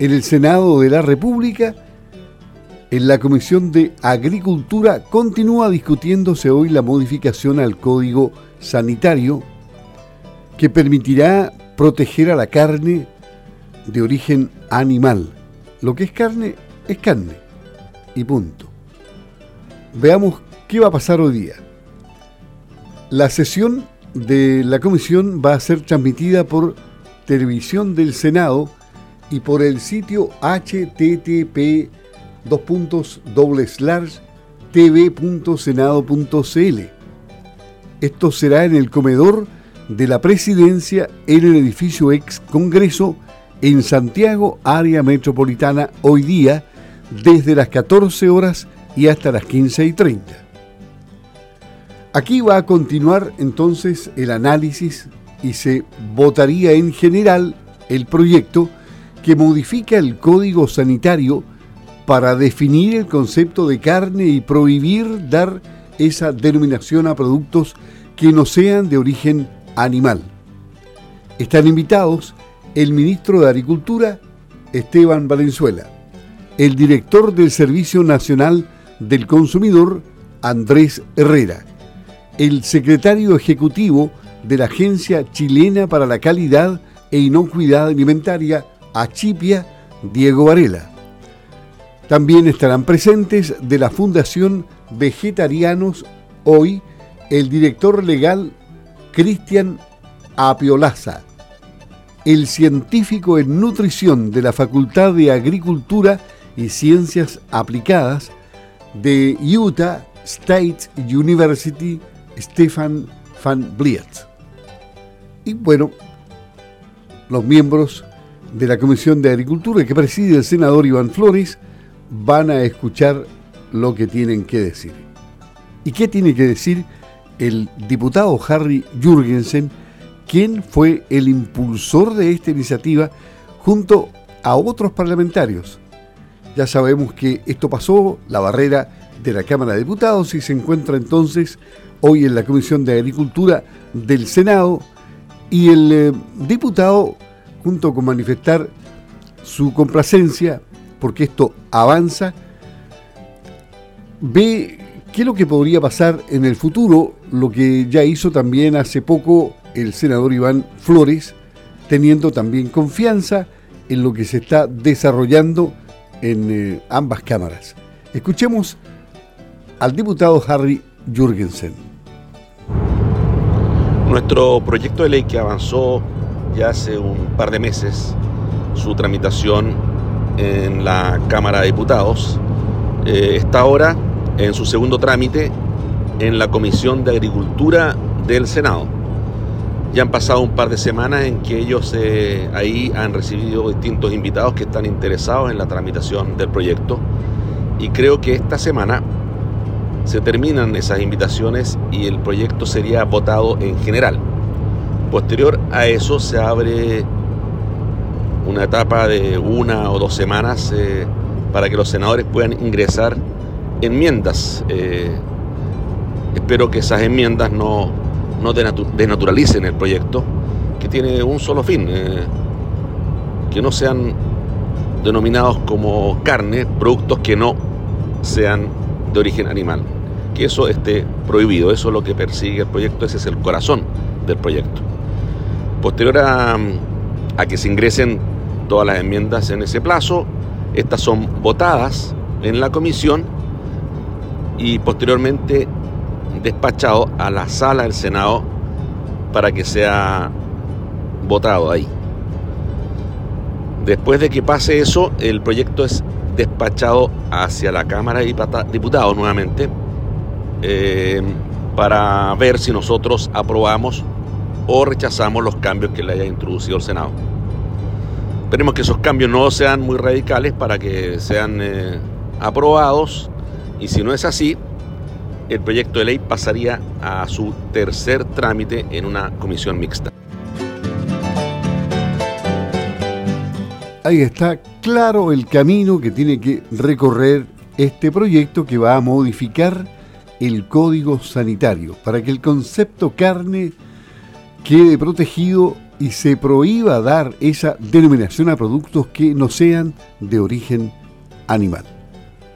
En el Senado de la República, en la Comisión de Agricultura, continúa discutiéndose hoy la modificación al Código Sanitario que permitirá proteger a la carne de origen animal. Lo que es carne es carne. Y punto. Veamos qué va a pasar hoy día. La sesión de la comisión va a ser transmitida por televisión del Senado y por el sitio http tv.senado.cl. Esto será en el comedor de la presidencia en el edificio ex Congreso en Santiago, área metropolitana, hoy día desde las 14 horas y hasta las 15 y 30. Aquí va a continuar entonces el análisis y se votaría en general el proyecto que modifica el código sanitario para definir el concepto de carne y prohibir dar esa denominación a productos que no sean de origen animal. Están invitados el ministro de Agricultura, Esteban Valenzuela, el director del Servicio Nacional del Consumidor, Andrés Herrera, el secretario ejecutivo de la Agencia Chilena para la Calidad e Inocuidad Alimentaria, Achipia, Diego Varela. También estarán presentes de la Fundación Vegetarianos Hoy el director legal Cristian Apiolaza, el científico en nutrición de la Facultad de Agricultura y Ciencias Aplicadas de Utah State University, Stefan van Bliet. Y bueno, los miembros de la Comisión de Agricultura que preside el senador Iván Flores van a escuchar lo que tienen que decir. ¿Y qué tiene que decir el diputado Harry Jürgensen, quien fue el impulsor de esta iniciativa junto a otros parlamentarios? Ya sabemos que esto pasó, la barrera de la Cámara de Diputados, y se encuentra entonces hoy en la Comisión de Agricultura del Senado, y el eh, diputado, junto con manifestar su complacencia, porque esto avanza, ve qué es lo que podría pasar en el futuro, lo que ya hizo también hace poco el senador Iván Flores, teniendo también confianza en lo que se está desarrollando en eh, ambas cámaras. Escuchemos al diputado Harry Jürgensen. Nuestro proyecto de ley que avanzó ya hace un par de meses su tramitación en la Cámara de Diputados eh, está ahora en su segundo trámite en la Comisión de Agricultura del Senado. Ya han pasado un par de semanas en que ellos eh, ahí han recibido distintos invitados que están interesados en la tramitación del proyecto y creo que esta semana se terminan esas invitaciones y el proyecto sería votado en general. Posterior a eso se abre una etapa de una o dos semanas eh, para que los senadores puedan ingresar enmiendas. Eh, espero que esas enmiendas no, no desnaturalicen el proyecto, que tiene un solo fin, eh, que no sean denominados como carne productos que no sean de origen animal, que eso esté prohibido, eso es lo que persigue el proyecto, ese es el corazón del proyecto. Posterior a, que se ingresen todas las enmiendas en ese plazo, estas son votadas en la comisión y posteriormente despachado a la sala del Senado para que sea votado ahí. Después de que pase eso, el proyecto es despachado hacia la Cámara de Diputados nuevamente eh, para ver si nosotros aprobamos o rechazamos los cambios que le haya introducido el Senado. Esperemos que esos cambios no sean muy radicales para que sean eh, aprobados y si no es así, el proyecto de ley pasaría a su tercer trámite en una comisión mixta. Ahí está claro el camino que tiene que recorrer este proyecto que va a modificar el código sanitario para que el concepto carne quede protegido y se prohíba dar esa denominación a productos que no sean de origen animal.